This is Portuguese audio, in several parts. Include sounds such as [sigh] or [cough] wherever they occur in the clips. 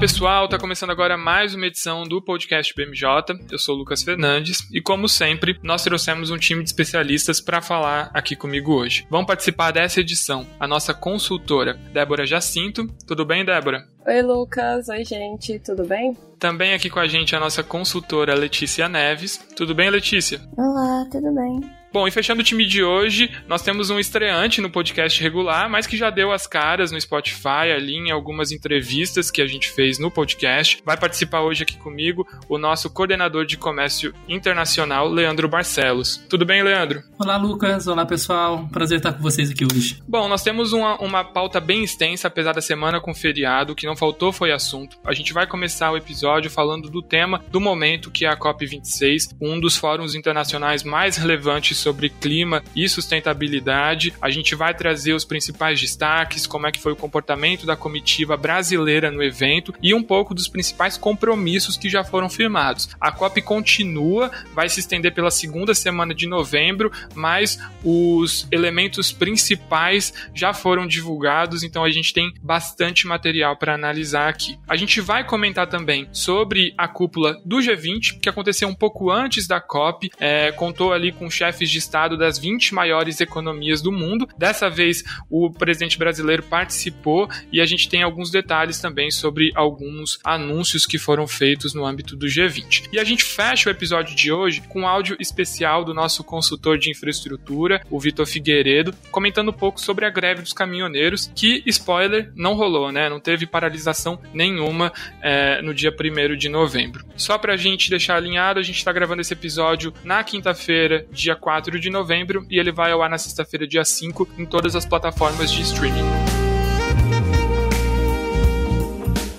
Pessoal, tá começando agora mais uma edição do podcast BMJ. Eu sou o Lucas Fernandes e, como sempre, nós trouxemos um time de especialistas para falar aqui comigo hoje. Vão participar dessa edição a nossa consultora Débora Jacinto. Tudo bem, Débora? Oi, Lucas. Oi, gente. Tudo bem? Também aqui com a gente a nossa consultora Letícia Neves. Tudo bem, Letícia? Olá, tudo bem. Bom, e fechando o time de hoje, nós temos um estreante no podcast regular, mas que já deu as caras no Spotify, ali em algumas entrevistas que a gente fez no podcast. Vai participar hoje aqui comigo o nosso coordenador de comércio internacional, Leandro Barcelos. Tudo bem, Leandro? Olá, Lucas. Olá, pessoal. Prazer estar com vocês aqui hoje. Bom, nós temos uma, uma pauta bem extensa, apesar da semana com feriado. O que não faltou foi assunto. A gente vai começar o episódio falando do tema do momento, que é a COP26, um dos fóruns internacionais mais relevantes sobre clima e sustentabilidade. A gente vai trazer os principais destaques, como é que foi o comportamento da comitiva brasileira no evento e um pouco dos principais compromissos que já foram firmados. A COP continua, vai se estender pela segunda semana de novembro, mas os elementos principais já foram divulgados, então a gente tem bastante material para analisar aqui. A gente vai comentar também sobre a cúpula do G20, que aconteceu um pouco antes da COP, é, contou ali com chefes de Estado das 20 maiores economias do mundo. Dessa vez, o presidente brasileiro participou e a gente tem alguns detalhes também sobre alguns anúncios que foram feitos no âmbito do G20. E a gente fecha o episódio de hoje com um áudio especial do nosso consultor de infraestrutura, o Vitor Figueiredo, comentando um pouco sobre a greve dos caminhoneiros, que, spoiler, não rolou, né? Não teve paralisação nenhuma é, no dia 1 de novembro. Só pra gente deixar alinhado, a gente tá gravando esse episódio na quinta-feira, dia 4 4 de novembro e ele vai ao ar na sexta-feira, dia 5, em todas as plataformas de streaming.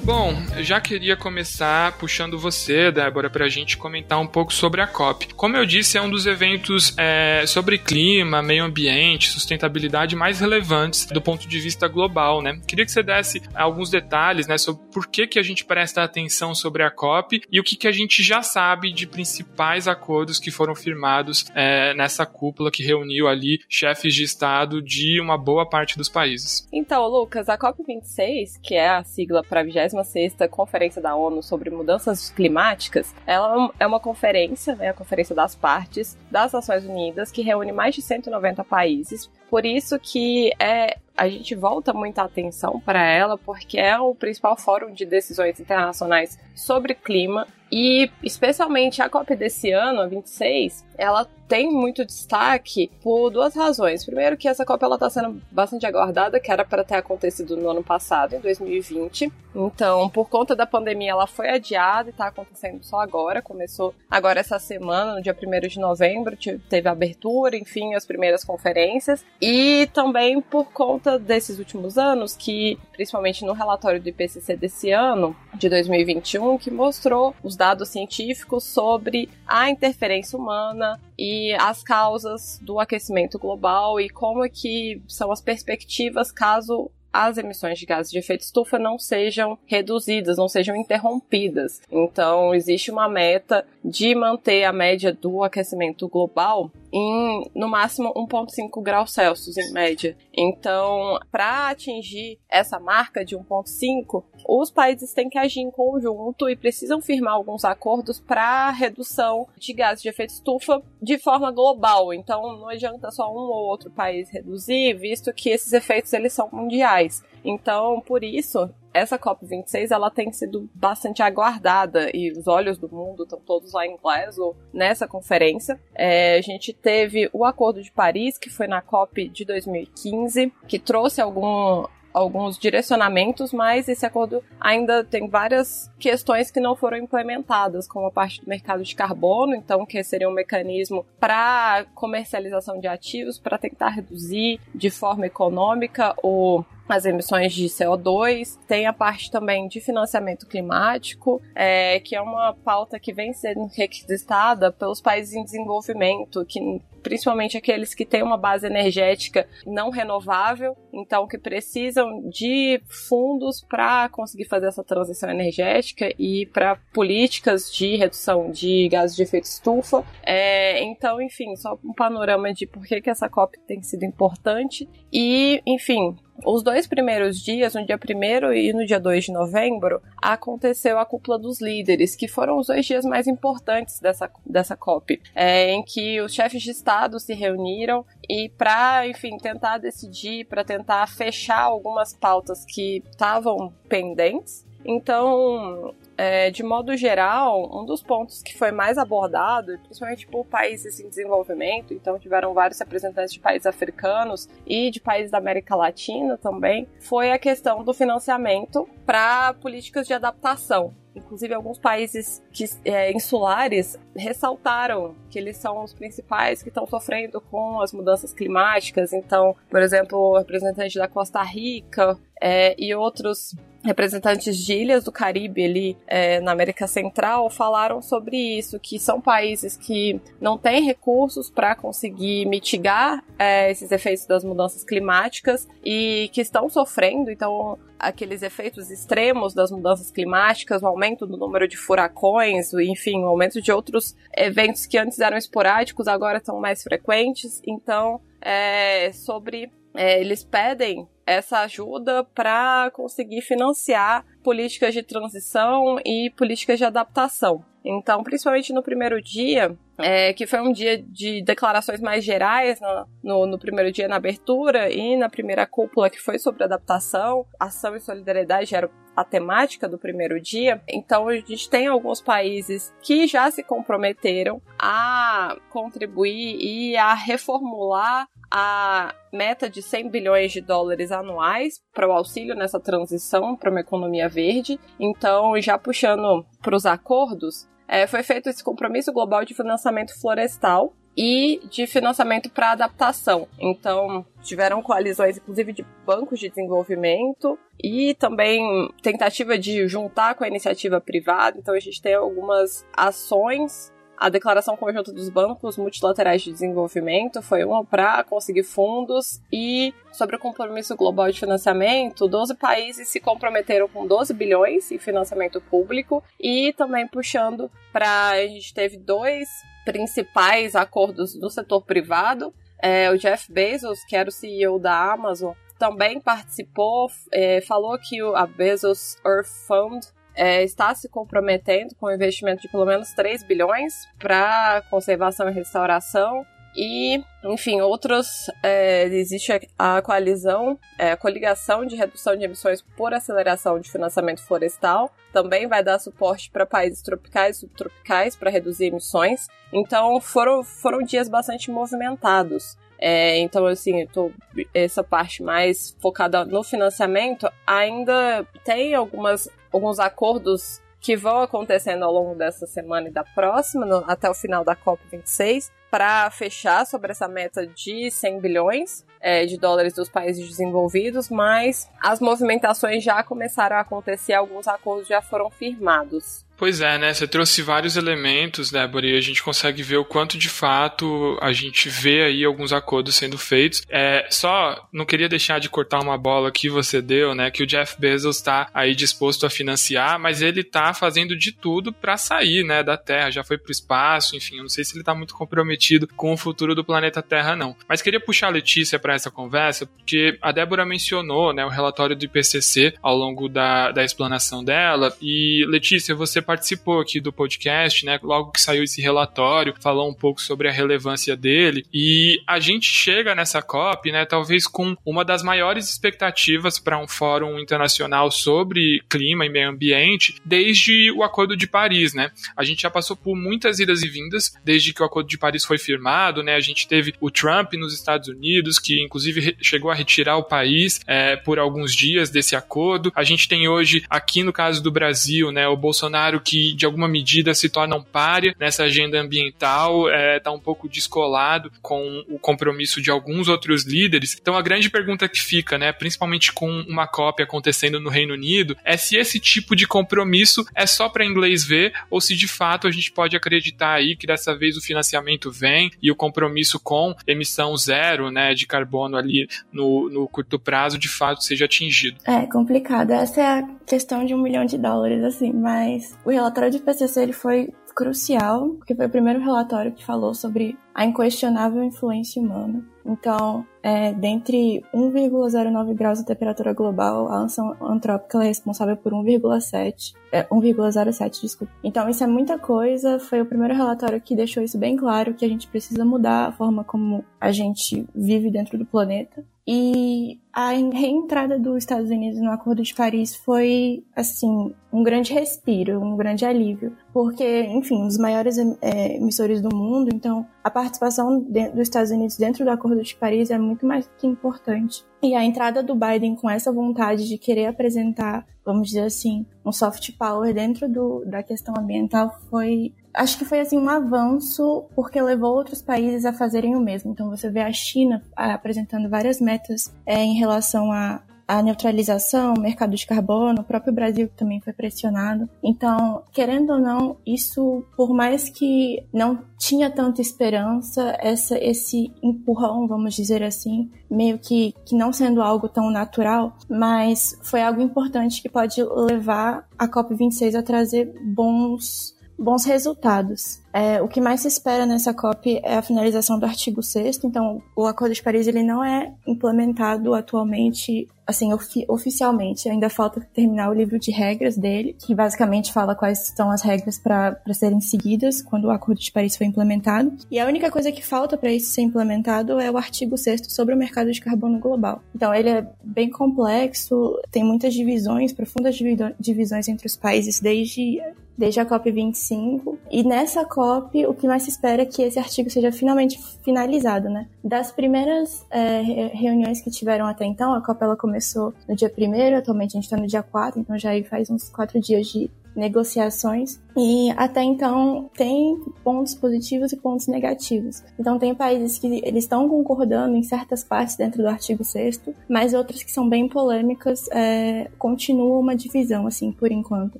Bom, eu já queria começar puxando você, Débora, para a gente comentar um pouco sobre a COP. Como eu disse, é um dos eventos é, sobre clima, meio ambiente, sustentabilidade mais relevantes do ponto de vista global, né? Queria que você desse alguns detalhes, né, sobre por que, que a gente presta atenção sobre a COP e o que, que a gente já sabe de principais acordos que foram firmados é, nessa cúpula que reuniu ali chefes de Estado de uma boa parte dos países. Então, Lucas, a COP26, que é a sigla para a 26ª Conferência da ONU sobre Mudanças Climáticas, ela é uma conferência, né, a Conferência das Partes das Nações Unidas, que reúne mais de 190 países. Por isso que é a gente volta muita atenção para ela, porque é o principal fórum de decisões internacionais sobre clima e especialmente a COP desse ano, a 26, ela tem muito destaque por duas razões. Primeiro que essa COP ela está sendo bastante aguardada, que era para ter acontecido no ano passado, em 2020. Então, por conta da pandemia, ela foi adiada e está acontecendo só agora. Começou agora essa semana, no dia 1 de novembro, teve a abertura, enfim, as primeiras conferências. E também por conta desses últimos anos, que principalmente no relatório do IPCC desse ano, de 2021, que mostrou os dados científicos sobre a interferência humana e as causas do aquecimento global e como é que são as perspectivas caso as emissões de gases de efeito estufa não sejam reduzidas, não sejam interrompidas. Então, existe uma meta de manter a média do aquecimento global em no máximo 1,5 graus Celsius em média. Então, para atingir essa marca de 1,5, os países têm que agir em conjunto e precisam firmar alguns acordos para redução de gases de efeito estufa de forma global. Então, não adianta só um ou outro país reduzir, visto que esses efeitos eles são mundiais. Então, por isso, essa COP26 ela tem sido bastante aguardada e os olhos do mundo estão todos lá em Glasgow nessa conferência. É, a gente teve o Acordo de Paris, que foi na COP de 2015, que trouxe algum, alguns direcionamentos, mas esse acordo ainda tem várias questões que não foram implementadas, como a parte do mercado de carbono, então que seria um mecanismo para comercialização de ativos, para tentar reduzir de forma econômica o as emissões de CO2, tem a parte também de financiamento climático, é, que é uma pauta que vem sendo requisitada pelos países em desenvolvimento, que principalmente aqueles que têm uma base energética não renovável, então que precisam de fundos para conseguir fazer essa transição energética e para políticas de redução de gases de efeito estufa. É, então, enfim, só um panorama de por que, que essa COP tem sido importante e, enfim, os dois primeiros dias, no dia 1 e no dia 2 de novembro, aconteceu a cúpula dos líderes, que foram os dois dias mais importantes dessa, dessa COP, é, em que os chefes de Estado se reuniram e para, enfim, tentar decidir, para tentar fechar algumas pautas que estavam pendentes. Então, é, de modo geral, um dos pontos que foi mais abordado, principalmente por países em desenvolvimento, então tiveram vários representantes de países africanos e de países da América Latina também, foi a questão do financiamento para políticas de adaptação. Inclusive, alguns países que, é, insulares ressaltaram que eles são os principais que estão sofrendo com as mudanças climáticas. Então, por exemplo, o representante da Costa Rica é, e outros representantes de ilhas do Caribe ali é, na América Central falaram sobre isso, que são países que não têm recursos para conseguir mitigar é, esses efeitos das mudanças climáticas e que estão sofrendo, então aqueles efeitos extremos das mudanças climáticas, o aumento do número de furacões, enfim, o aumento de outros eventos que antes eram esporádicos agora são mais frequentes. Então, é, sobre é, eles pedem essa ajuda para conseguir financiar políticas de transição e políticas de adaptação. Então, principalmente no primeiro dia, é, que foi um dia de declarações mais gerais, no, no, no, primeiro dia na abertura e na primeira cúpula, que foi sobre adaptação, ação e solidariedade era a temática do primeiro dia. Então, a gente tem alguns países que já se comprometeram a contribuir e a reformular a meta de 100 bilhões de dólares anuais para o auxílio nessa transição para uma economia verde. Então, já puxando para os acordos, é, foi feito esse compromisso global de financiamento florestal e de financiamento para adaptação. Então, tiveram coalizões, inclusive, de bancos de desenvolvimento e também tentativa de juntar com a iniciativa privada. Então, a gente tem algumas ações a Declaração Conjunta dos Bancos Multilaterais de Desenvolvimento foi uma para conseguir fundos e sobre o compromisso global de financiamento, 12 países se comprometeram com 12 bilhões em financiamento público e também puxando para a gente teve dois principais acordos do setor privado. É, o Jeff Bezos, que era o CEO da Amazon, também participou, é, falou que a Bezos Earth Fund é, está se comprometendo com um investimento de pelo menos 3 bilhões para conservação e restauração. E, enfim, outros. É, existe a coalizão, é, a coligação de redução de emissões por aceleração de financiamento florestal, também vai dar suporte para países tropicais e subtropicais para reduzir emissões. Então, foram, foram dias bastante movimentados. É, então, assim, tô, essa parte mais focada no financiamento ainda tem algumas alguns acordos que vão acontecendo ao longo dessa semana e da próxima, no, até o final da COP26, para fechar sobre essa meta de 100 bilhões é, de dólares dos países desenvolvidos, mas as movimentações já começaram a acontecer, alguns acordos já foram firmados. Pois é, né? Você trouxe vários elementos, Débora, e a gente consegue ver o quanto de fato a gente vê aí alguns acordos sendo feitos. É, só não queria deixar de cortar uma bola que você deu, né? Que o Jeff Bezos está aí disposto a financiar, mas ele está fazendo de tudo para sair, né, da Terra. Já foi para o espaço, enfim, eu não sei se ele está muito comprometido com o futuro do planeta Terra, não. Mas queria puxar a Letícia para essa conversa, porque a Débora mencionou, né, o relatório do IPCC ao longo da, da explanação dela. E Letícia, você participou aqui do podcast, né? Logo que saiu esse relatório, falou um pouco sobre a relevância dele. E a gente chega nessa COP, né? Talvez com uma das maiores expectativas para um fórum internacional sobre clima e meio ambiente desde o Acordo de Paris, né? A gente já passou por muitas idas e vindas desde que o Acordo de Paris foi firmado, né? A gente teve o Trump nos Estados Unidos, que inclusive chegou a retirar o país é, por alguns dias desse acordo. A gente tem hoje, aqui no caso do Brasil, né? O Bolsonaro Que de alguma medida se torna um párea nessa agenda ambiental, está é, tá um pouco descolado com o compromisso de alguns outros líderes. Então a grande pergunta que fica, né, principalmente com uma cópia acontecendo no Reino Unido, é se esse tipo de compromisso é só para inglês ver ou se de fato a gente pode acreditar aí que dessa vez o financiamento vem e o compromisso com emissão zero, né, de carbono ali no, no curto prazo de fato seja atingido. É complicado. Essa é a questão de um milhão de dólares, assim, mas o relatório de PCC ele foi crucial, porque foi o primeiro relatório que falou sobre a inquestionável influência humana. Então, é, dentre 1,09 graus de temperatura global, a ação antrópica é responsável por 1,7, é, 1,07, desculpa. Então, isso é muita coisa. Foi o primeiro relatório que deixou isso bem claro, que a gente precisa mudar a forma como a gente vive dentro do planeta. E a reentrada dos Estados Unidos no Acordo de Paris foi, assim, um grande respiro, um grande alívio. Porque, enfim, os maiores é, emissores do mundo, então a participação de, dos Estados Unidos dentro do Acordo de Paris é muito mais que importante. E a entrada do Biden com essa vontade de querer apresentar, vamos dizer assim, um soft power dentro do, da questão ambiental foi acho que foi assim um avanço porque levou outros países a fazerem o mesmo. Então você vê a China ah, apresentando várias metas é, em relação a a neutralização, mercado de carbono, o próprio Brasil também foi pressionado. Então, querendo ou não, isso, por mais que não tinha tanta esperança, essa, esse empurrão, vamos dizer assim, meio que, que não sendo algo tão natural, mas foi algo importante que pode levar a COP26 a trazer bons bons resultados. É, o que mais se espera nessa COP é a finalização do artigo 6 então o Acordo de Paris ele não é implementado atualmente, assim, ofi oficialmente, ainda falta terminar o livro de regras dele, que basicamente fala quais são as regras para serem seguidas quando o Acordo de Paris foi implementado, e a única coisa que falta para isso ser implementado é o artigo 6 sobre o mercado de carbono global. Então ele é bem complexo, tem muitas divisões, profundas divisões entre os países, desde desde a COP25. E nessa COP, o que mais se espera é que esse artigo seja finalmente finalizado, né? Das primeiras é, reuniões que tiveram até então, a COP ela começou no dia 1 atualmente a gente está no dia 4, então já faz uns quatro dias de negociações e até então tem pontos positivos e pontos negativos. Então tem países que eles estão concordando em certas partes dentro do artigo 6 mas outras que são bem polêmicas é, continua uma divisão assim por enquanto.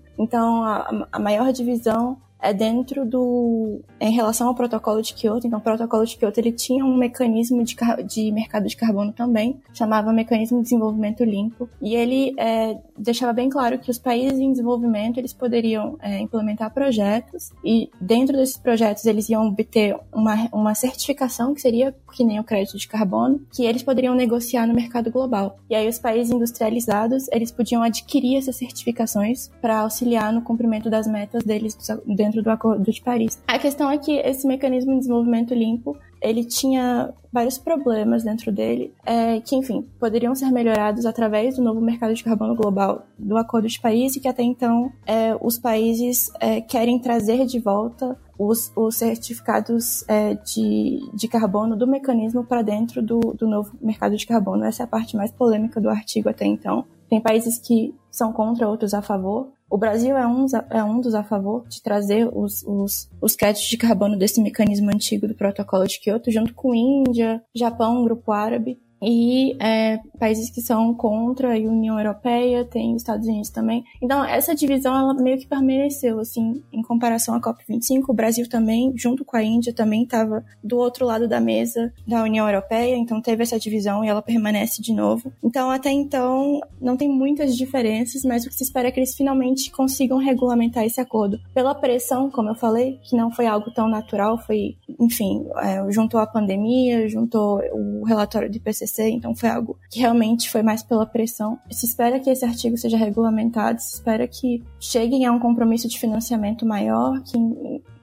Então a, a maior divisão é dentro do em relação ao protocolo de Kyoto. Então, o protocolo de Kyoto ele tinha um mecanismo de, de mercado de carbono também, chamava mecanismo de desenvolvimento limpo, e ele é, deixava bem claro que os países em desenvolvimento eles poderiam é, implementar projetos e dentro desses projetos eles iam obter uma, uma certificação que seria que nem o crédito de carbono, que eles poderiam negociar no mercado global. E aí os países industrializados eles podiam adquirir essas certificações para auxiliar no cumprimento das metas deles dentro dentro do Acordo de Paris. A questão é que esse mecanismo de desenvolvimento limpo ele tinha vários problemas dentro dele, é, que, enfim, poderiam ser melhorados através do novo mercado de carbono global do Acordo de Paris, e que até então é, os países é, querem trazer de volta os, os certificados é, de, de carbono do mecanismo para dentro do, do novo mercado de carbono. Essa é a parte mais polêmica do artigo até então. Tem países que são contra, outros a favor. O Brasil é um, é um dos a favor de trazer os, os, os créditos de carbono desse mecanismo antigo do protocolo de Kyoto, junto com Índia, Japão, Grupo Árabe e é, países que são contra a União Europeia, tem Estados Unidos também. Então, essa divisão, ela meio que permaneceu, assim, em comparação à COP25. O Brasil também, junto com a Índia, também estava do outro lado da mesa da União Europeia, então teve essa divisão e ela permanece de novo. Então, até então, não tem muitas diferenças, mas o que se espera é que eles finalmente consigam regulamentar esse acordo. Pela pressão, como eu falei, que não foi algo tão natural, foi, enfim, é, juntou a pandemia, juntou o relatório de PCC então foi algo que realmente foi mais pela pressão. Se espera que esse artigo seja regulamentado, se espera que cheguem a um compromisso de financiamento maior, que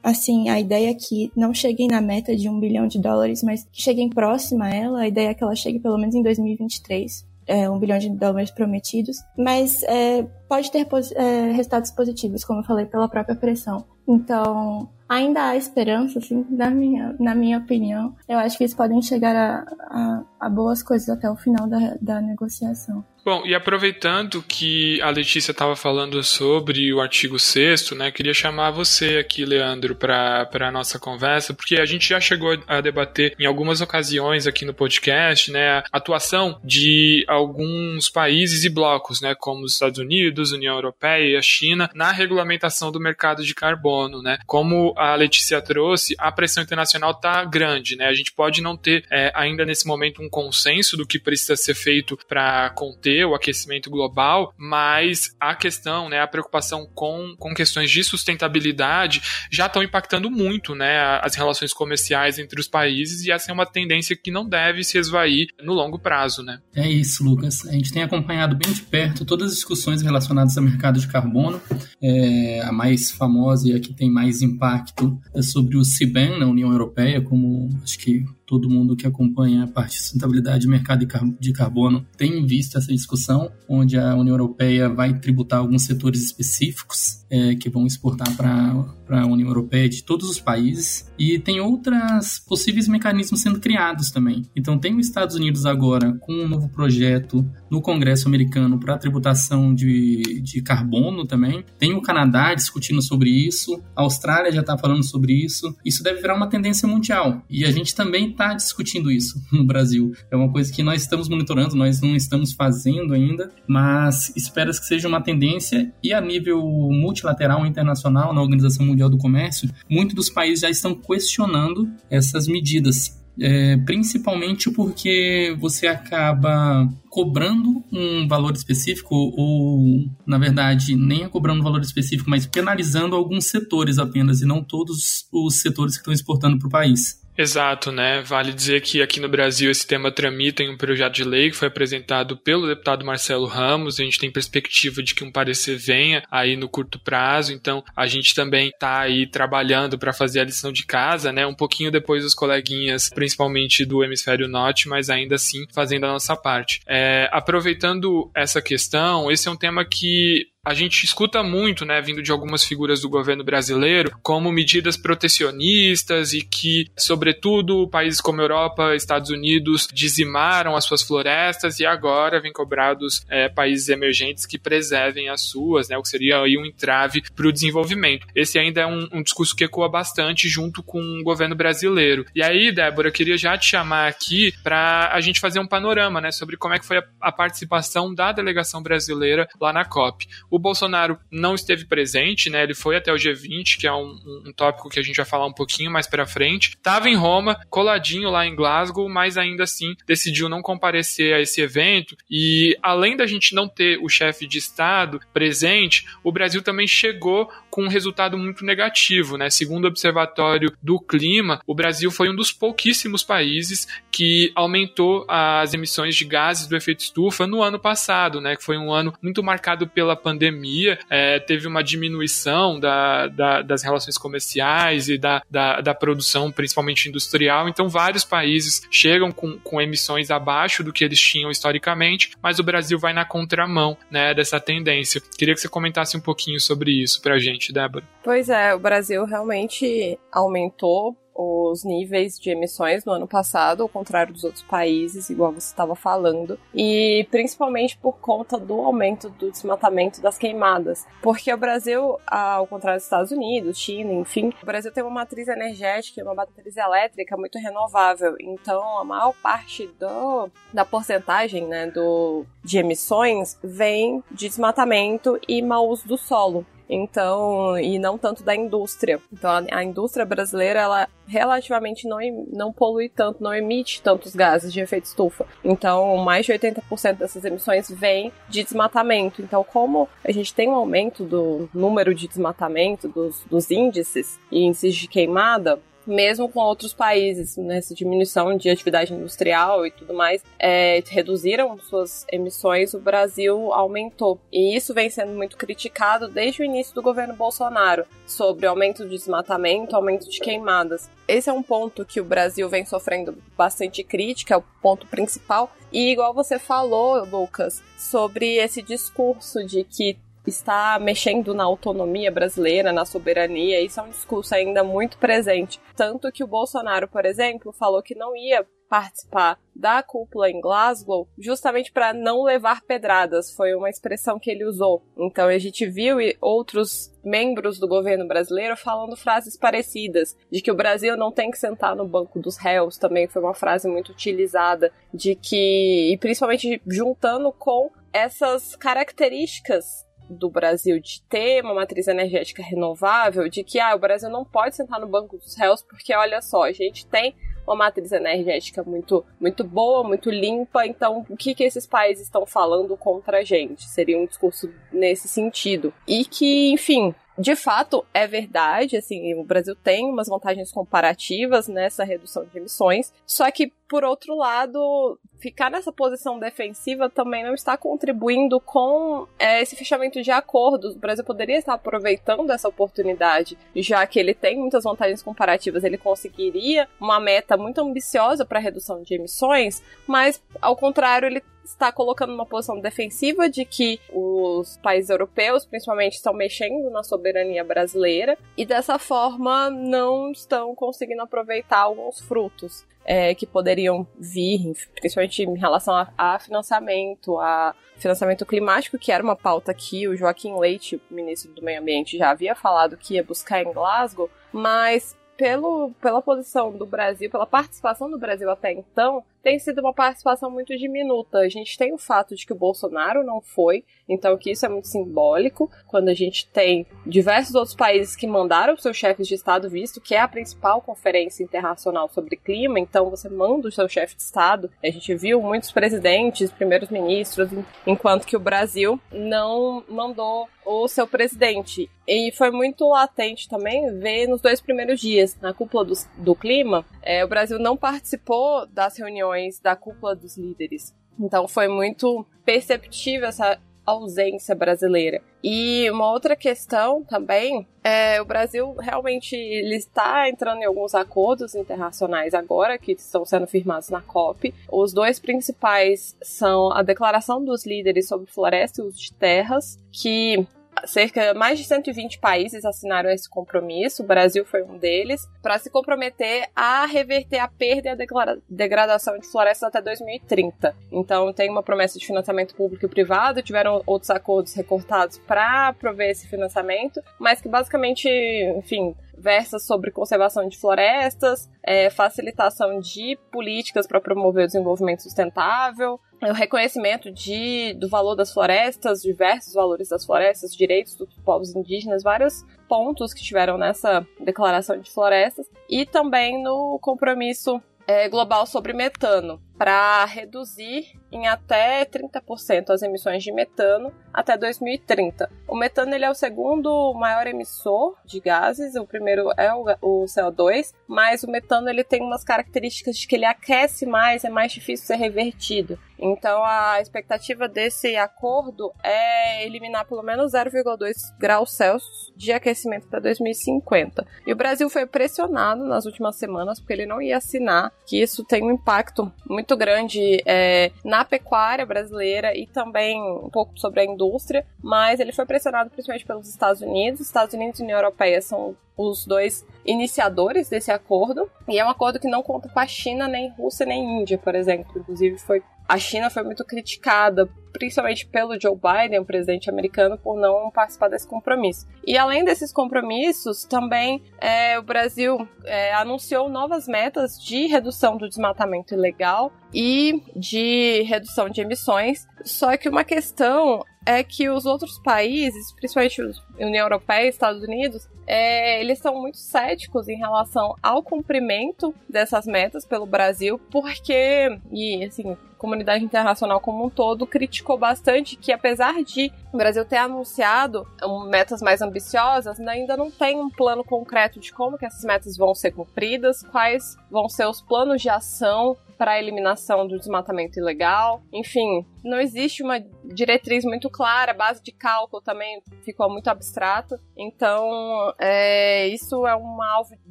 assim, a ideia é que não cheguem na meta de um bilhão de dólares, mas que cheguem próxima a ela, a ideia é que ela chegue pelo menos em 2023. É, um bilhão de dólares prometidos. Mas é, pode ter é, resultados positivos, como eu falei, pela própria pressão. Então, ainda há esperança, assim, na minha, na minha opinião. Eu acho que eles podem chegar a, a, a boas coisas até o final da, da negociação. Bom, e aproveitando que a Letícia estava falando sobre o artigo 6 né, queria chamar você aqui, Leandro, para a nossa conversa, porque a gente já chegou a debater em algumas ocasiões aqui no podcast né, a atuação de alguns países e blocos, né, como os Estados Unidos, União Europeia e a China, na regulamentação do mercado de carbono. Né. Como a Letícia trouxe, a pressão internacional está grande. Né, a gente pode não ter é, ainda nesse momento um consenso do que precisa ser feito para conter o aquecimento global, mas a questão, né, a preocupação com, com questões de sustentabilidade já estão impactando muito, né, as relações comerciais entre os países e essa é uma tendência que não deve se esvair no longo prazo, né? É isso, Lucas. A gente tem acompanhado bem de perto todas as discussões relacionadas ao mercado de carbono. É, a mais famosa e a que tem mais impacto é sobre o CBAM na União Europeia, como acho que todo mundo que acompanha a parte de sustentabilidade do mercado de carbono tem visto essa discussão, onde a União Europeia vai tributar alguns setores específicos é, que vão exportar para a União Europeia de todos os países. E tem outros possíveis mecanismos sendo criados também. Então, tem os Estados Unidos agora com um novo projeto no Congresso americano para tributação de, de carbono também. Tem o Canadá discutindo sobre isso, a Austrália já está falando sobre isso. Isso deve virar uma tendência mundial. E a gente também está discutindo isso [laughs] no Brasil. É uma coisa que nós estamos monitorando, nós não estamos fazendo ainda, mas espera-se que seja uma tendência e a nível multilateral internacional, na Organização Mundial do Comércio, muitos dos países já estão questionando essas medidas. É, principalmente porque você acaba cobrando um valor específico, ou na verdade nem é cobrando um valor específico, mas penalizando alguns setores apenas, e não todos os setores que estão exportando para o país. Exato, né? Vale dizer que aqui no Brasil esse tema tramita em um projeto de lei que foi apresentado pelo deputado Marcelo Ramos. A gente tem perspectiva de que um parecer venha aí no curto prazo, então a gente também está aí trabalhando para fazer a lição de casa, né? Um pouquinho depois dos coleguinhas, principalmente do hemisfério norte, mas ainda assim fazendo a nossa parte. É, aproveitando essa questão, esse é um tema que a gente escuta muito, né, vindo de algumas figuras do governo brasileiro, como medidas protecionistas e que, sobretudo, países como Europa, Estados Unidos dizimaram as suas florestas e agora vem cobrados é, países emergentes que preservem as suas, né, o que seria aí um entrave para o desenvolvimento. Esse ainda é um, um, discurso que ecoa bastante junto com o governo brasileiro. E aí, Débora, eu queria já te chamar aqui para a gente fazer um panorama, né, sobre como é que foi a, a participação da delegação brasileira lá na COP. O o Bolsonaro não esteve presente, né? Ele foi até o G20, que é um, um tópico que a gente vai falar um pouquinho mais para frente. Estava em Roma, coladinho lá em Glasgow, mas ainda assim decidiu não comparecer a esse evento. E além da gente não ter o chefe de Estado presente, o Brasil também chegou com um resultado muito negativo, né? Segundo o Observatório do Clima, o Brasil foi um dos pouquíssimos países que aumentou as emissões de gases do efeito estufa no ano passado, né? Que foi um ano muito marcado pela pandemia é, teve uma diminuição da, da, das relações comerciais e da, da, da, produção, principalmente industrial. Então, vários países chegam com, com emissões abaixo do que eles tinham historicamente, mas o Brasil vai na contramão né, dessa tendência. Queria que você comentasse um pouquinho sobre isso para a Débora. Pois é, o Brasil realmente aumentou os níveis de emissões no ano passado, ao contrário dos outros países, igual você estava falando, e principalmente por conta do aumento do desmatamento das queimadas. Porque o Brasil, ao contrário dos Estados Unidos, China, enfim, o Brasil tem uma matriz energética, uma matriz elétrica muito renovável. Então, a maior parte do, da porcentagem né, do, de emissões vem de desmatamento e mau uso do solo. Então, e não tanto da indústria. Então, a, a indústria brasileira, ela relativamente não, não polui tanto, não emite tantos gases de efeito estufa. Então, mais de 80% dessas emissões vem de desmatamento. Então, como a gente tem um aumento do número de desmatamento, dos, dos índices e índices de queimada, mesmo com outros países, nessa diminuição de atividade industrial e tudo mais, é, reduziram suas emissões, o Brasil aumentou. E isso vem sendo muito criticado desde o início do governo Bolsonaro, sobre aumento de desmatamento, aumento de queimadas. Esse é um ponto que o Brasil vem sofrendo bastante crítica, é o ponto principal. E igual você falou, Lucas, sobre esse discurso de que está mexendo na autonomia brasileira, na soberania. Isso é um discurso ainda muito presente. Tanto que o Bolsonaro, por exemplo, falou que não ia participar da cúpula em Glasgow justamente para não levar pedradas, foi uma expressão que ele usou. Então a gente viu outros membros do governo brasileiro falando frases parecidas, de que o Brasil não tem que sentar no banco dos réus, também foi uma frase muito utilizada, de que, e principalmente juntando com essas características do Brasil de ter uma matriz energética renovável, de que ah, o Brasil não pode sentar no banco dos réus, porque olha só, a gente tem uma matriz energética muito, muito boa, muito limpa. Então, o que, que esses países estão falando contra a gente? Seria um discurso nesse sentido. E que, enfim, de fato, é verdade, assim, o Brasil tem umas vantagens comparativas nessa redução de emissões, só que, por outro lado, ficar nessa posição defensiva também não está contribuindo com é, esse fechamento de acordos. O Brasil poderia estar aproveitando essa oportunidade, já que ele tem muitas vantagens comparativas, ele conseguiria uma meta muito ambiciosa para redução de emissões, mas, ao contrário, ele está colocando uma posição defensiva de que os países europeus, principalmente, estão mexendo na soberania brasileira e dessa forma não estão conseguindo aproveitar alguns frutos. É, que poderiam vir, principalmente em relação a, a, financiamento, a financiamento climático, que era uma pauta que o Joaquim Leite, ministro do Meio Ambiente, já havia falado que ia buscar em Glasgow, mas pelo, pela posição do Brasil, pela participação do Brasil até então, tem sido uma participação muito diminuta. A gente tem o fato de que o Bolsonaro não foi, então que isso é muito simbólico, quando a gente tem diversos outros países que mandaram seus chefes de Estado, visto que é a principal conferência internacional sobre clima, então você manda o seu chefe de Estado. A gente viu muitos presidentes, primeiros ministros, enquanto que o Brasil não mandou o seu presidente. E foi muito latente também ver nos dois primeiros dias, na cúpula do, do clima, é, o Brasil não participou das reuniões da cúpula dos líderes. Então foi muito perceptível essa ausência brasileira. E uma outra questão também é o Brasil realmente ele está entrando em alguns acordos internacionais agora que estão sendo firmados na COP. Os dois principais são a Declaração dos Líderes sobre Floresta e Uso de Terras, que cerca mais de 120 países assinaram esse compromisso, o Brasil foi um deles, para se comprometer a reverter a perda e a degradação de florestas até 2030. Então tem uma promessa de financiamento público e privado, tiveram outros acordos recortados para prover esse financiamento, mas que basicamente, enfim, versa sobre conservação de florestas, é, facilitação de políticas para promover o desenvolvimento sustentável, o reconhecimento de, do valor das florestas, diversos valores das florestas, direitos dos povos indígenas, vários pontos que tiveram nessa declaração de florestas, e também no compromisso é, global sobre metano, para reduzir em até 30% as emissões de metano até 2030. O metano ele é o segundo maior emissor de gases, o primeiro é o, o CO2, mas o metano ele tem umas características de que ele aquece mais, é mais difícil ser revertido. Então a expectativa desse acordo é eliminar pelo menos 0,2 graus Celsius de aquecimento até 2050. E o Brasil foi pressionado nas últimas semanas porque ele não ia assinar, que isso tem um impacto muito grande é, na pecuária brasileira e também um pouco sobre a indústria, mas ele foi pressionado principalmente pelos Estados Unidos. Estados Unidos e União Europeia são os dois iniciadores desse acordo, e é um acordo que não conta com a China, nem Rússia, nem Índia, por exemplo. Inclusive, foi a China foi muito criticada, principalmente pelo Joe Biden, o presidente americano, por não participar desse compromisso. E além desses compromissos, também é, o Brasil é, anunciou novas metas de redução do desmatamento ilegal e de redução de emissões. Só que uma questão é que os outros países, principalmente a União Europeia e Estados Unidos, é, eles são muito céticos em relação ao cumprimento dessas metas pelo Brasil, porque, e assim, a comunidade internacional como um todo criticou bastante que, apesar de o Brasil ter anunciado metas mais ambiciosas, ainda não tem um plano concreto de como que essas metas vão ser cumpridas, quais vão ser os planos de ação para a eliminação do desmatamento ilegal. Enfim, não existe uma diretriz muito clara, a base de cálculo também ficou muito abstrato. Então, é, isso é um alvo. O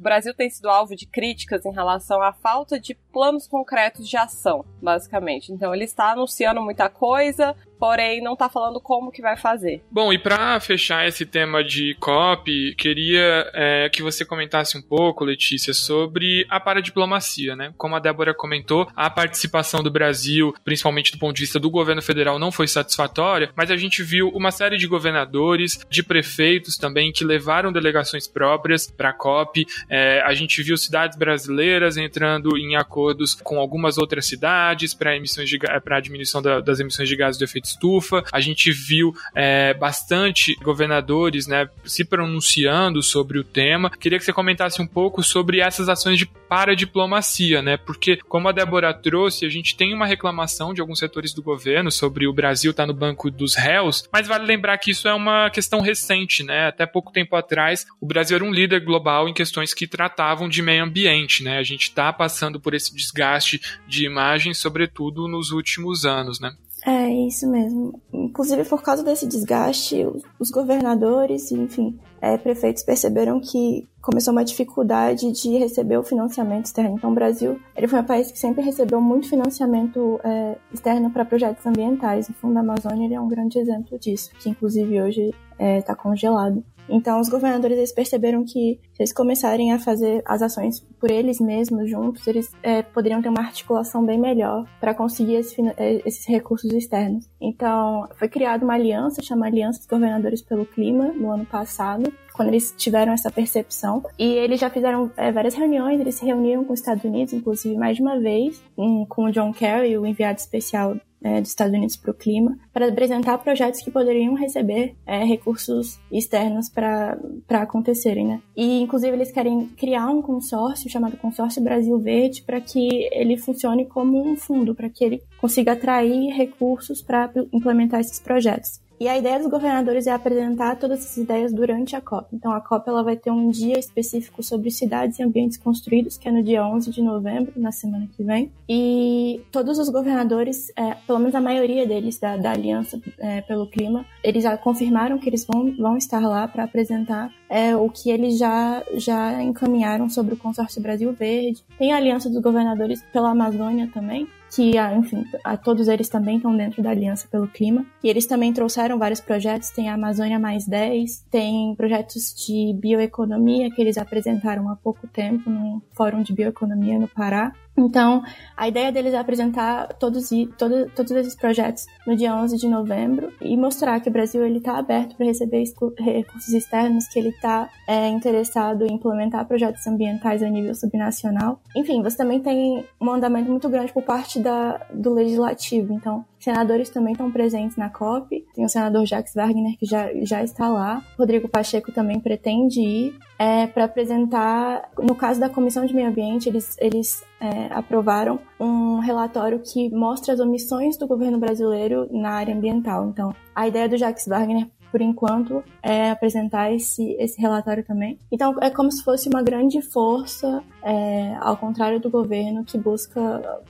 Brasil tem sido alvo de críticas em relação à falta de planos concretos de ação, basicamente. Então, ele está anunciando muita coisa, porém não está falando como que vai fazer. Bom, e para fechar esse tema de COP, queria é, que você comentasse um pouco, Letícia, sobre a paradiplomacia, né? Como a Débora comentou, a participação do Brasil, principalmente do ponto de vista do governo federal, não foi satisfatória, mas a gente viu uma série de governadores, de prefeitos também, que levaram delegações próprias para a COP. É, a gente viu cidades brasileiras entrando em acordos com algumas outras cidades para emissões para diminuição da, das emissões de gases de efeito estufa. A gente viu é, bastante governadores né, se pronunciando sobre o tema. Queria que você comentasse um pouco sobre essas ações de paradiplomacia, né? Porque, como a Débora trouxe, a gente tem uma reclamação de alguns setores do governo sobre o Brasil estar tá no banco dos réus, mas vale lembrar que isso é uma questão recente, né? Até pouco tempo atrás, o Brasil era um líder global em questões que tratavam de meio ambiente, né? A gente está passando por esse desgaste de imagem, sobretudo nos últimos anos, né? É, isso mesmo. Inclusive, por causa desse desgaste, os governadores, enfim, é, prefeitos perceberam que começou uma dificuldade de receber o financiamento externo. Então, o Brasil ele foi um país que sempre recebeu muito financiamento é, externo para projetos ambientais. O Fundo da Amazônia ele é um grande exemplo disso, que inclusive hoje está é, congelado. Então, os governadores eles perceberam que se eles começarem a fazer as ações por eles mesmos juntos, eles é, poderiam ter uma articulação bem melhor para conseguir esse, é, esses recursos externos. Então, foi criada uma aliança, chamada Aliança dos Governadores pelo Clima, no ano passado, quando eles tiveram essa percepção. E eles já fizeram é, várias reuniões, eles se reuniram com os Estados Unidos, inclusive mais de uma vez, um, com o John Kerry, o enviado especial é, dos Estados Unidos para o clima, para apresentar projetos que poderiam receber é, recursos externos para acontecerem, né? E, inclusive, eles querem criar um consórcio chamado Consórcio Brasil Verde para que ele funcione como um fundo, para que ele consiga atrair recursos para implementar esses projetos. E a ideia dos governadores é apresentar todas essas ideias durante a COP. Então, a COP ela vai ter um dia específico sobre cidades e ambientes construídos, que é no dia 11 de novembro, na semana que vem. E todos os governadores, é, pelo menos a maioria deles da, da Aliança é, pelo Clima, eles já confirmaram que eles vão, vão estar lá para apresentar é, o que eles já, já encaminharam sobre o Consórcio Brasil Verde. Tem a Aliança dos Governadores pela Amazônia também, que, ah, enfim, a todos eles também estão dentro da Aliança pelo Clima. E eles também trouxeram vários projetos, tem a Amazônia Mais 10, tem projetos de bioeconomia que eles apresentaram há pouco tempo no Fórum de Bioeconomia no Pará. Então, a ideia deles é apresentar todos, todo, todos esses projetos no dia 11 de novembro e mostrar que o Brasil está aberto para receber recursos externos, que ele está é, interessado em implementar projetos ambientais a nível subnacional. Enfim, você também tem um andamento muito grande por parte da, do legislativo. Então, senadores também estão presentes na COP. Tem o senador Jacques Wagner, que já, já está lá. Rodrigo Pacheco também pretende ir é, para apresentar. No caso da Comissão de Meio Ambiente, eles, eles é, aprovaram um relatório que mostra as omissões do governo brasileiro na área ambiental. Então, a ideia do Jacques Wagner por enquanto, é apresentar esse, esse relatório também. Então, é como se fosse uma grande força, é, ao contrário do governo, que busca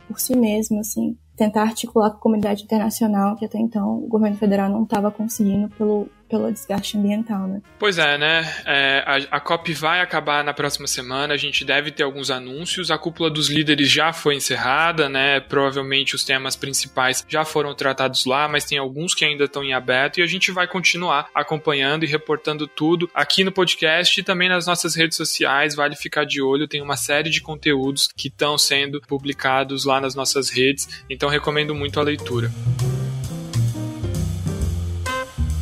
por si mesmo, assim, tentar articular com a comunidade internacional, que até então o governo federal não estava conseguindo pelo, pelo desgaste ambiental, né? Pois é, né? É, a, a, COP vai acabar na próxima semana, a gente deve ter alguns anúncios. A cúpula dos líderes já foi encerrada, né? Provavelmente os temas principais já foram tratados lá, mas tem alguns que ainda estão em aberto e a gente vai continuar acompanhando e reportando tudo aqui no podcast e também nas nossas redes sociais. Vale ficar de olho, tem uma série de conteúdos que estão sendo publicados lá nas nossas redes. Então então recomendo muito a leitura.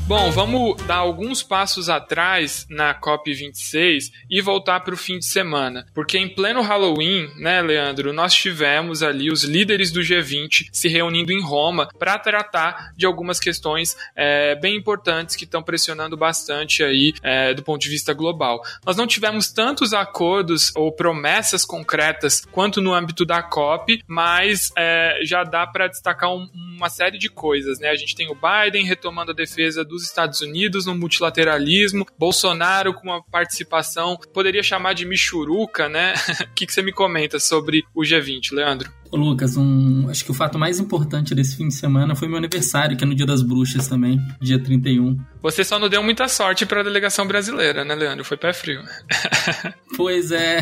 Bom, vamos dar alguns passos atrás na COP26 e voltar para o fim de semana. Porque em pleno Halloween, né, Leandro, nós tivemos ali os líderes do G20 se reunindo em Roma para tratar de algumas questões é, bem importantes que estão pressionando bastante aí é, do ponto de vista global. Nós não tivemos tantos acordos ou promessas concretas quanto no âmbito da COP, mas é, já dá para destacar um, uma série de coisas, né? A gente tem o Biden retomando a defesa do dos Estados Unidos no multilateralismo, Bolsonaro com uma participação, poderia chamar de michuruca, né? [laughs] O que, que você me comenta sobre o G20, Leandro? Ô Lucas, um, acho que o fato mais importante desse fim de semana foi meu aniversário, que é no Dia das Bruxas também, dia 31. Você só não deu muita sorte para a delegação brasileira, né, Leandro? Foi pé frio. [laughs] Pois é.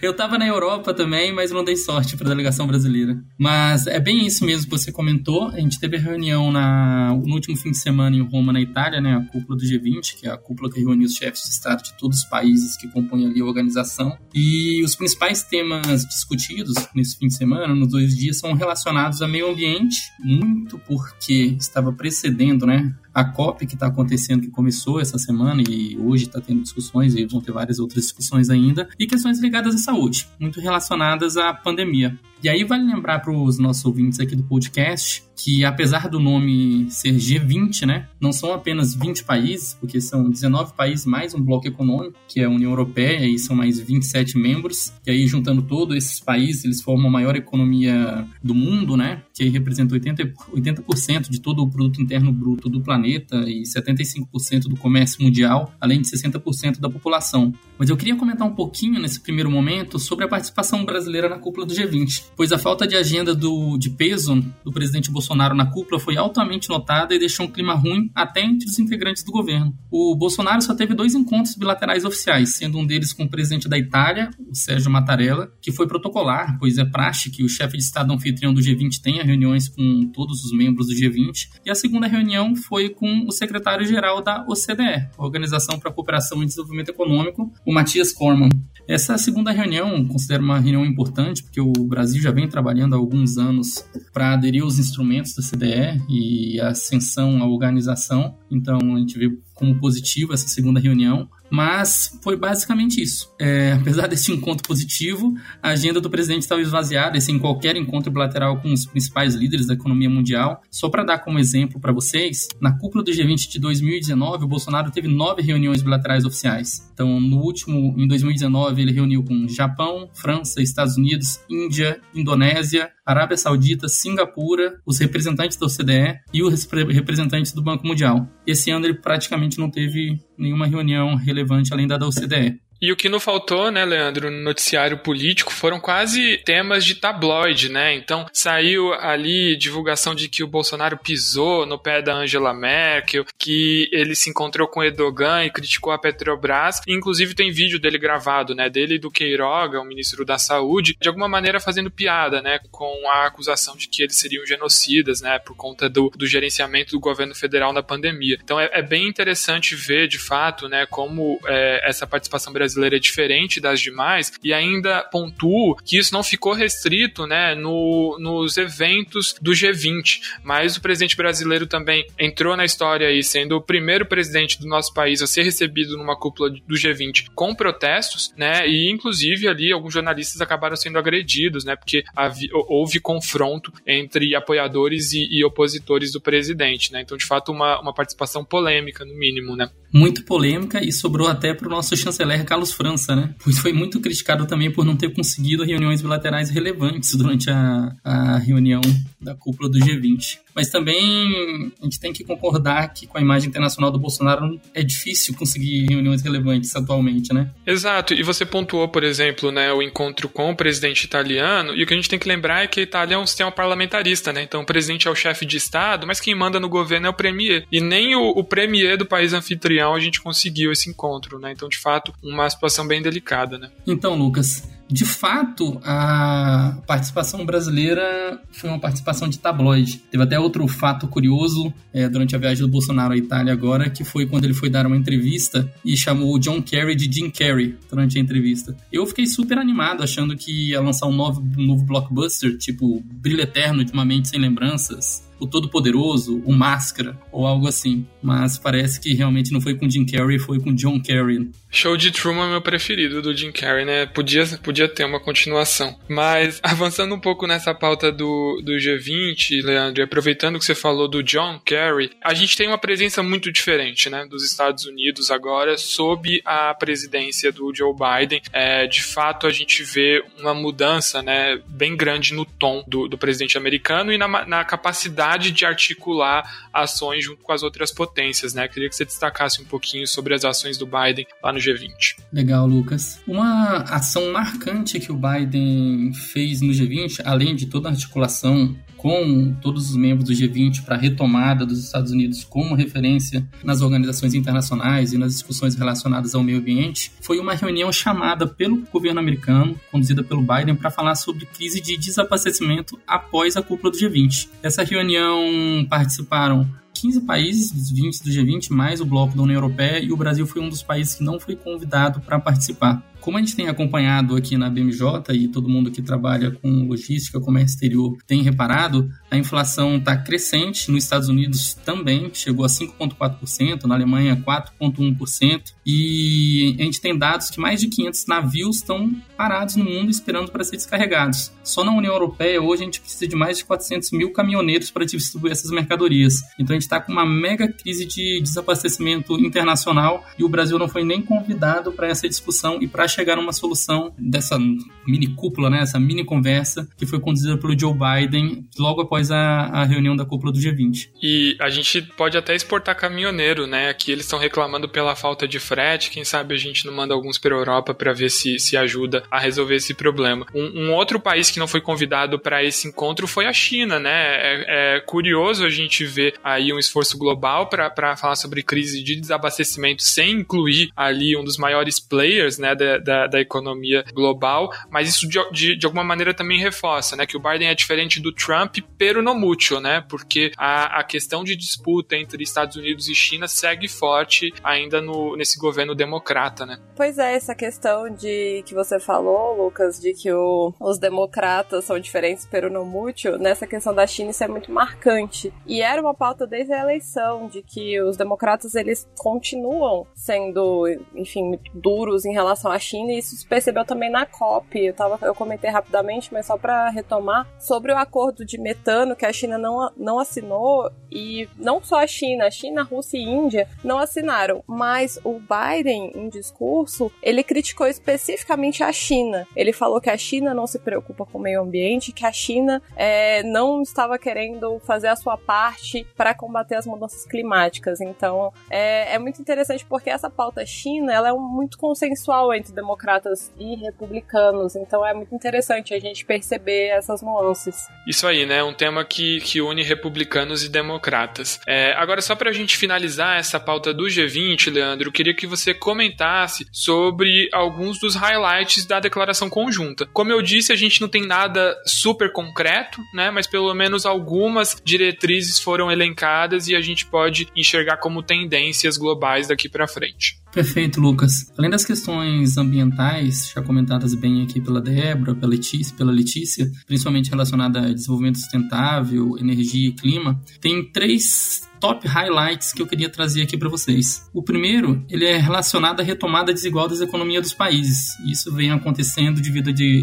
Eu estava na Europa também, mas não dei sorte para a delegação brasileira. Mas é bem isso mesmo que você comentou. A gente teve a reunião na, no último fim de semana em Roma, na Itália, né? A cúpula do G20, que é a cúpula que reúne os chefes de Estado de todos os países que compõem ali a organização. E os principais temas discutidos nesse fim de semana, nos dois dias, são relacionados ao meio ambiente, muito porque estava precedendo, né? A COP que está acontecendo, que começou essa semana e hoje está tendo discussões e vão ter várias outras discussões ainda, e questões ligadas à saúde, muito relacionadas à pandemia. E aí vale lembrar para os nossos ouvintes aqui do podcast que apesar do nome ser G20, né, não são apenas 20 países, porque são 19 países mais um bloco econômico, que é a União Europeia, e são mais 27 membros, e aí juntando todos esses países, eles formam a maior economia do mundo, né, que representa 80%, 80% de todo o produto interno bruto do planeta e 75% do comércio mundial, além de 60% da população. Mas eu queria comentar um pouquinho nesse primeiro momento sobre a participação brasileira na cúpula do G20, pois a falta de agenda do, de peso do presidente Bolsonaro na cúpula foi altamente notada e deixou um clima ruim até entre os integrantes do governo. O Bolsonaro só teve dois encontros bilaterais oficiais, sendo um deles com o presidente da Itália, o Sérgio Mattarella, que foi protocolar, pois é praxe que o chefe de Estado anfitrião do G20 tenha reuniões com todos os membros do G20. E a segunda reunião foi com o secretário-geral da OCDE, Organização para a Cooperação e Desenvolvimento Econômico, o Matias Corman. Essa segunda reunião considero uma reunião importante, porque o Brasil já vem trabalhando há alguns anos para aderir aos instrumentos da CDE e a ascensão à organização. Então, a gente vê como positivo essa segunda reunião. Mas foi basicamente isso. É, [laughs] apesar desse encontro positivo, a agenda do presidente estava esvaziada, sem qualquer encontro bilateral com os principais líderes da economia mundial. Só para dar como exemplo para vocês, na cúpula do G20 de 2019, o Bolsonaro teve nove reuniões bilaterais oficiais. Então, no último, em 2019, ele reuniu com Japão, França, Estados Unidos, Índia, Indonésia, Arábia Saudita, Singapura, os representantes da OCDE e os representantes do Banco Mundial. Esse ano ele praticamente não teve nenhuma reunião relevante além da da OCDE. E o que não faltou, né, Leandro, no noticiário político foram quase temas de tabloide, né? Então saiu ali divulgação de que o Bolsonaro pisou no pé da Angela Merkel, que ele se encontrou com Erdogan e criticou a Petrobras. Inclusive tem vídeo dele gravado, né, dele e do Queiroga, o ministro da Saúde, de alguma maneira fazendo piada, né, com a acusação de que eles seriam genocidas, né, por conta do, do gerenciamento do governo federal na pandemia. Então é, é bem interessante ver, de fato, né, como é, essa participação brasileira brasileira é diferente das demais e ainda pontuo que isso não ficou restrito né, no, nos eventos do G20, mas o presidente brasileiro também entrou na história aí, sendo o primeiro presidente do nosso país a ser recebido numa cúpula do G20 com protestos, né, e inclusive ali alguns jornalistas acabaram sendo agredidos, né, porque havia, houve confronto entre apoiadores e, e, opositores do presidente, né, então de fato uma, uma participação polêmica no mínimo, né. Muito polêmica e sobrou até para o nosso chanceler Carlos França, né? Pois foi muito criticado também por não ter conseguido reuniões bilaterais relevantes durante a, a reunião da cúpula do G20. Mas também a gente tem que concordar que com a imagem internacional do Bolsonaro é difícil conseguir reuniões relevantes atualmente, né? Exato. E você pontuou, por exemplo, né, o encontro com o presidente italiano. E o que a gente tem que lembrar é que a Itália é um sistema parlamentarista, né? Então o presidente é o chefe de Estado, mas quem manda no governo é o premier. E nem o, o premier do país anfitrião a gente conseguiu esse encontro, né? Então, de fato, uma situação bem delicada, né? Então, Lucas, de fato, a participação brasileira foi uma participação de tabloide. Teve até outro fato curioso é, durante a viagem do Bolsonaro à Itália agora, que foi quando ele foi dar uma entrevista e chamou o John Kerry de Jim Carrey durante a entrevista. Eu fiquei super animado, achando que ia lançar um novo, um novo blockbuster, tipo Brilho Eterno de uma Mente Sem Lembranças, o Todo-Poderoso, o Máscara, ou algo assim. Mas parece que realmente não foi com Jim Carrey, foi com John Carrey. Show de Truman é meu preferido do Jim Carrey, né? Podia, podia ter uma continuação. Mas [laughs] avançando um pouco nessa pauta do, do G20, Leandro, aproveitando que você falou do John Kerry, a gente tem uma presença muito diferente, né? Dos Estados Unidos agora sob a presidência do Joe Biden. É, de fato, a gente vê uma mudança, né? Bem grande no tom do, do presidente americano e na, na capacidade capacidade de articular ações junto com as outras potências, né? Queria que você destacasse um pouquinho sobre as ações do Biden lá no G20. Legal, Lucas. Uma ação marcante que o Biden fez no G20, além de toda a articulação com todos os membros do G20 para a retomada dos Estados Unidos como referência nas organizações internacionais e nas discussões relacionadas ao meio ambiente, foi uma reunião chamada pelo governo americano, conduzida pelo Biden, para falar sobre crise de desabastecimento após a cúpula do G20. Essa reunião participaram 15 países, 20 do G20, mais o bloco da União Europeia, e o Brasil foi um dos países que não foi convidado para participar. Como a gente tem acompanhado aqui na BMJ e todo mundo que trabalha com logística, comércio exterior tem reparado, a inflação está crescente nos Estados Unidos também, chegou a 5,4%, na Alemanha 4,1%, e a gente tem dados que mais de 500 navios estão parados no mundo esperando para ser descarregados. Só na União Europeia, hoje, a gente precisa de mais de 400 mil caminhoneiros para distribuir essas mercadorias. Então, a gente está com uma mega crise de desabastecimento internacional e o Brasil não foi nem convidado para essa discussão e para chegar a uma solução dessa mini cúpula, né, essa mini conversa que foi conduzida pelo Joe Biden logo após a, a reunião da cúpula do G20. E a gente pode até exportar caminhoneiro, né? Aqui eles estão reclamando pela falta de frete. Quem sabe a gente não manda alguns para a Europa para ver se, se ajuda a resolver esse problema. Um, um outro país que não foi convidado para esse encontro foi a China, né? É, é curioso a gente ver aí um esforço global para falar sobre crise de desabastecimento sem incluir ali um dos maiores players, né? Da, da economia global, mas isso de, de, de, alguma maneira também reforça, né, que o Biden é diferente do Trump, pero no mútuo, né, porque a, a questão de disputa entre Estados Unidos e China segue forte ainda no, nesse governo democrata, né. Pois é, essa questão de que você falou, Lucas, de que o, os democratas são diferentes, pero no mútuo, nessa questão da China isso é muito marcante. E era uma pauta desde a eleição, de que os democratas eles continuam sendo, enfim, duros em relação à China E isso se percebeu também na COP. Eu, tava, eu comentei rapidamente, mas só para retomar, sobre o acordo de metano que a China não, não assinou, e não só a China, a China, a Rússia e a Índia não assinaram, mas o Biden, em discurso, ele criticou especificamente a China. Ele falou que a China não se preocupa com o meio ambiente, que a China é, não estava querendo fazer a sua parte para combater as mudanças climáticas. Então, é, é muito interessante porque essa pauta China ela é muito consensual entre democratas e republicanos. Então é muito interessante a gente perceber essas nuances. Isso aí, né? Um tema que, que une republicanos e democratas. É, agora, só para a gente finalizar essa pauta do G20, Leandro, eu queria que você comentasse sobre alguns dos highlights da declaração conjunta. Como eu disse, a gente não tem nada super concreto, né? Mas pelo menos algumas diretrizes foram elencadas e a gente pode enxergar como tendências globais daqui para frente. Perfeito, Lucas. Além das questões ambientais, já comentadas bem aqui pela Débora, pela Letícia, pela Letícia, principalmente relacionada a desenvolvimento sustentável, energia e clima, tem três top highlights que eu queria trazer aqui para vocês. O primeiro, ele é relacionado à retomada desigual das economias dos países. Isso vem acontecendo devido, de,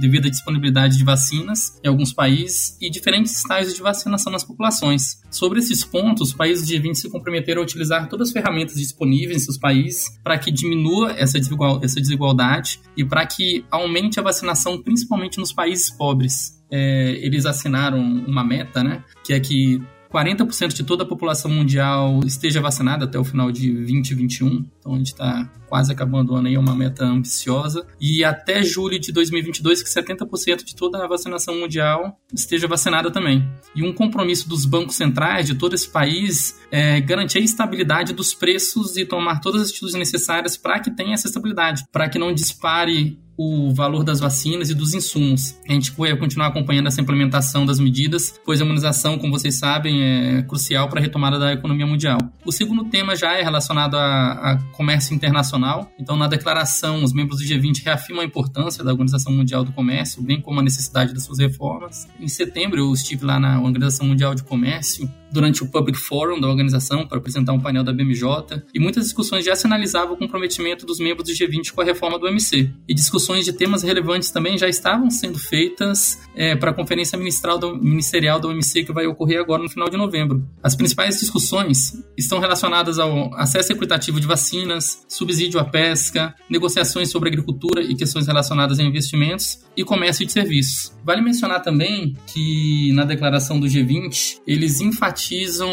devido à disponibilidade de vacinas em alguns países e diferentes estágios de vacinação nas populações. Sobre esses pontos, os países de 20 se comprometeram a utilizar todas as ferramentas disponíveis em seus países para que diminua essa, desigual, essa desigualdade e para que aumente a vacinação, principalmente nos países pobres. É, eles assinaram uma meta, né, que é que 40% de toda a população mundial esteja vacinada até o final de 2021. Então a gente está quase acabando o ano aí, é uma meta ambiciosa. E até julho de 2022, que 70% de toda a vacinação mundial esteja vacinada também. E um compromisso dos bancos centrais de todo esse país é garantir a estabilidade dos preços e tomar todas as atitudes necessárias para que tenha essa estabilidade, para que não dispare o valor das vacinas e dos insumos. A gente vai continuar acompanhando essa implementação das medidas, pois a imunização, como vocês sabem, é crucial para a retomada da economia mundial. O segundo tema já é relacionado a, a comércio internacional. Então, na declaração, os membros do G20 reafirmam a importância da Organização Mundial do Comércio, bem como a necessidade das suas reformas. Em setembro, eu estive lá na Organização Mundial de Comércio durante o Public Forum da organização para apresentar um painel da BMJ e muitas discussões já sinalizavam o comprometimento dos membros do G20 com a reforma do OMC. E discussões de temas relevantes também já estavam sendo feitas é, para a conferência ministerial, do, ministerial da OMC que vai ocorrer agora no final de novembro. As principais discussões estão relacionadas ao acesso equitativo de vacinas, subsídio à pesca, negociações sobre agricultura e questões relacionadas a investimentos e comércio de serviços. Vale mencionar também que na declaração do G20 eles enfatizam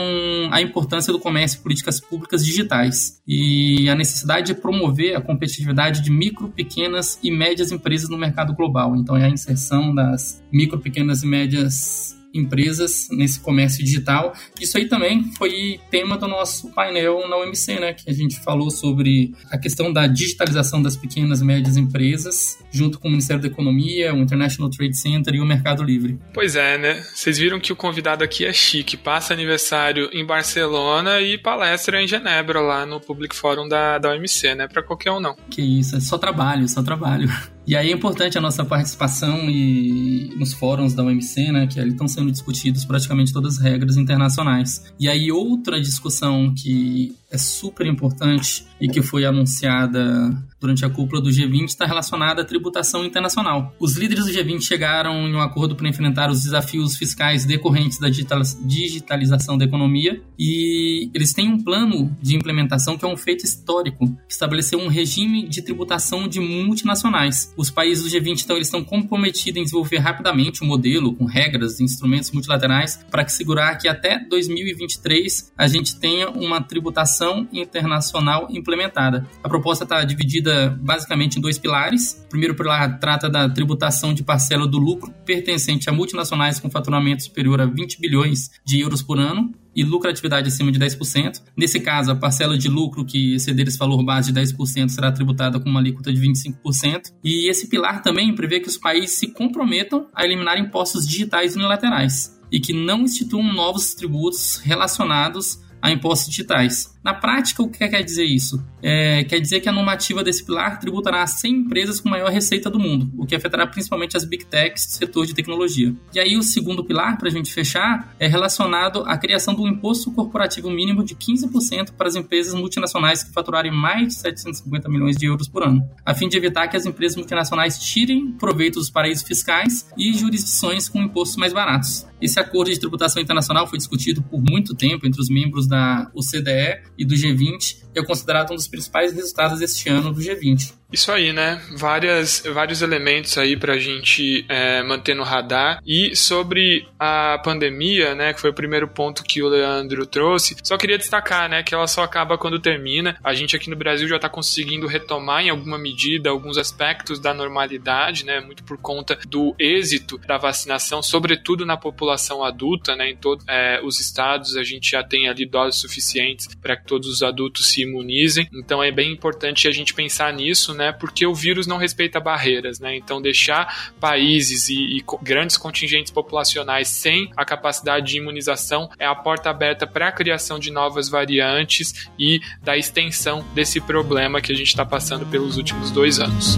a importância do comércio e políticas públicas digitais e a necessidade de promover a competitividade de micro, pequenas e médias empresas no mercado global. Então é a inserção das micro, pequenas e médias empresas nesse comércio digital. Isso aí também foi tema do nosso painel na OMC, né? Que a gente falou sobre a questão da digitalização das pequenas e médias empresas, junto com o Ministério da Economia, o International Trade Center e o Mercado Livre. Pois é, né? Vocês viram que o convidado aqui é chique, passa aniversário em Barcelona e palestra em Genebra, lá no Public Forum da, da OMC, né? Pra qualquer um não. Que isso, é só trabalho, só trabalho. E aí é importante a nossa participação e nos fóruns da OMC, né, que ali estão sendo discutidos praticamente todas as regras internacionais. E aí outra discussão que é super importante e que foi anunciada durante a cúpula do G20 está relacionada à tributação internacional. Os líderes do G20 chegaram em um acordo para enfrentar os desafios fiscais decorrentes da digitalização da economia e eles têm um plano de implementação que é um feito histórico, que estabeleceu um regime de tributação de multinacionais. Os países do G20 então eles estão comprometidos em desenvolver rapidamente um modelo com regras e instrumentos multilaterais para que segurar que até 2023 a gente tenha uma tributação internacional implementada. A proposta está dividida basicamente em dois pilares. O primeiro pilar trata da tributação de parcela do lucro pertencente a multinacionais com faturamento superior a 20 bilhões de euros por ano e lucratividade acima de 10%. Nesse caso, a parcela de lucro que exceder esse valor base de 10% será tributada com uma alíquota de 25%. E esse pilar também prevê que os países se comprometam a eliminar impostos digitais unilaterais e que não instituam novos tributos relacionados a impostos digitais. Na prática, o que quer dizer isso? É, quer dizer que a normativa desse pilar tributará 100 empresas com maior receita do mundo, o que afetará principalmente as big techs do setor de tecnologia. E aí, o segundo pilar, para a gente fechar, é relacionado à criação do imposto corporativo mínimo de 15% para as empresas multinacionais que faturarem mais de 750 milhões de euros por ano, a fim de evitar que as empresas multinacionais tirem proveito dos paraísos fiscais e jurisdições com impostos mais baratos. Esse acordo de tributação internacional foi discutido por muito tempo entre os membros da OCDE e do G20 é considerado um dos principais resultados deste ano do G20. Isso aí, né? Várias, vários elementos aí para a gente é, manter no radar. E sobre a pandemia, né, que foi o primeiro ponto que o Leandro trouxe, só queria destacar, né, que ela só acaba quando termina. A gente aqui no Brasil já está conseguindo retomar em alguma medida alguns aspectos da normalidade, né, muito por conta do êxito da vacinação, sobretudo na população adulta, né, em todos é, os estados a gente já tem ali doses suficientes para que todos os adultos se imunizem. Então é bem importante a gente pensar nisso, né? Porque o vírus não respeita barreiras, né? Então deixar países e, e grandes contingentes populacionais sem a capacidade de imunização é a porta aberta para a criação de novas variantes e da extensão desse problema que a gente está passando pelos últimos dois anos.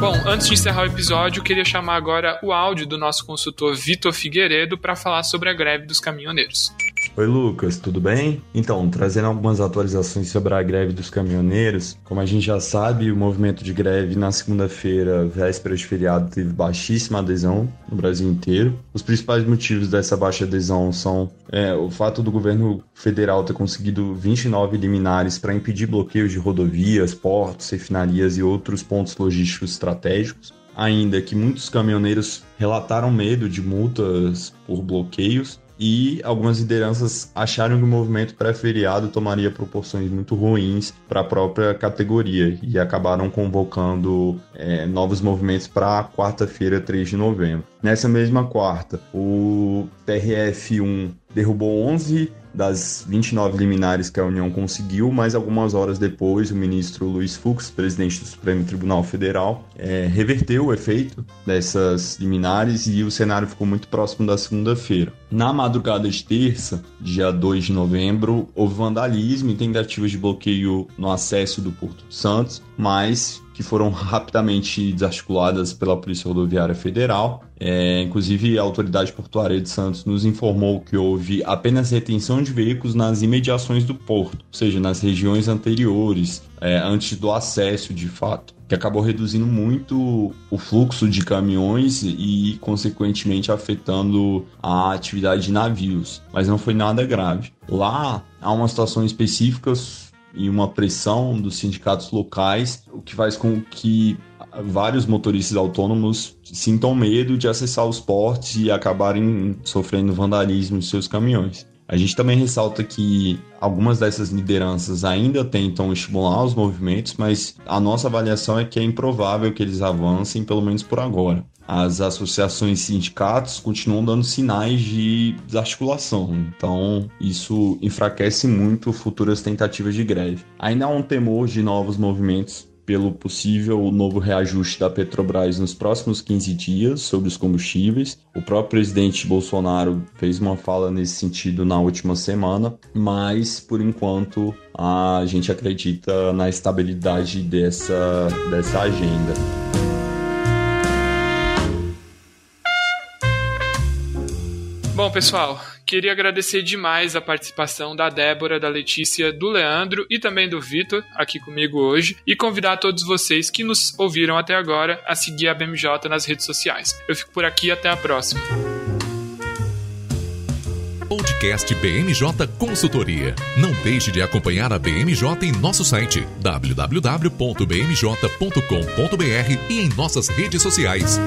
Bom, antes de encerrar o episódio, queria chamar agora o áudio do nosso consultor Vitor Figueiredo para falar sobre a greve dos caminhoneiros. Oi, Lucas, tudo bem? Então, trazendo algumas atualizações sobre a greve dos caminhoneiros. Como a gente já sabe, o movimento de greve na segunda-feira, véspera de feriado, teve baixíssima adesão no Brasil inteiro. Os principais motivos dessa baixa adesão são é, o fato do governo federal ter conseguido 29 liminares para impedir bloqueios de rodovias, portos, refinarias e outros pontos logísticos estratégicos ainda que muitos caminhoneiros relataram medo de multas por bloqueios e algumas lideranças acharam que o movimento pré-feriado tomaria proporções muito ruins para a própria categoria e acabaram convocando é, novos movimentos para quarta-feira, 3 de novembro. Nessa mesma quarta, o TRF1 derrubou 11 das 29 liminares que a União conseguiu, mas algumas horas depois o ministro Luiz Fux, presidente do Supremo Tribunal Federal, é, reverteu o efeito dessas liminares e o cenário ficou muito próximo da segunda-feira. Na madrugada de terça, dia 2 de novembro, houve vandalismo e tentativas de bloqueio no acesso do Porto Santos, mas que foram rapidamente desarticuladas pela Polícia Rodoviária Federal. É, inclusive, a Autoridade Portuária de Santos nos informou que houve apenas retenção de veículos nas imediações do porto, ou seja, nas regiões anteriores, é, antes do acesso de fato, que acabou reduzindo muito o fluxo de caminhões e, consequentemente, afetando a atividade de navios. Mas não foi nada grave. Lá há uma situação específica e uma pressão dos sindicatos locais, o que faz com que vários motoristas autônomos sintam medo de acessar os portos e acabarem sofrendo vandalismo em seus caminhões. A gente também ressalta que algumas dessas lideranças ainda tentam estimular os movimentos, mas a nossa avaliação é que é improvável que eles avancem, pelo menos por agora. as associações sindicatos continuam dando sinais de desarticulação. Então, isso enfraquece muito futuras tentativas de greve. Ainda há um temor de novos movimentos pelo possível novo reajuste da Petrobras nos próximos 15 dias sobre os combustíveis. O próprio presidente Bolsonaro fez uma fala nesse sentido na última semana, mas por enquanto a gente acredita na estabilidade dessa, dessa agenda. Bom, pessoal, queria agradecer demais a participação da Débora, da Letícia, do Leandro e também do Vitor aqui comigo hoje e convidar todos vocês que nos ouviram até agora a seguir a BMJ nas redes sociais. Eu fico por aqui até a próxima. Podcast BMJ Consultoria. Não deixe de acompanhar a BMJ em nosso site www.bmj.com.br e em nossas redes sociais.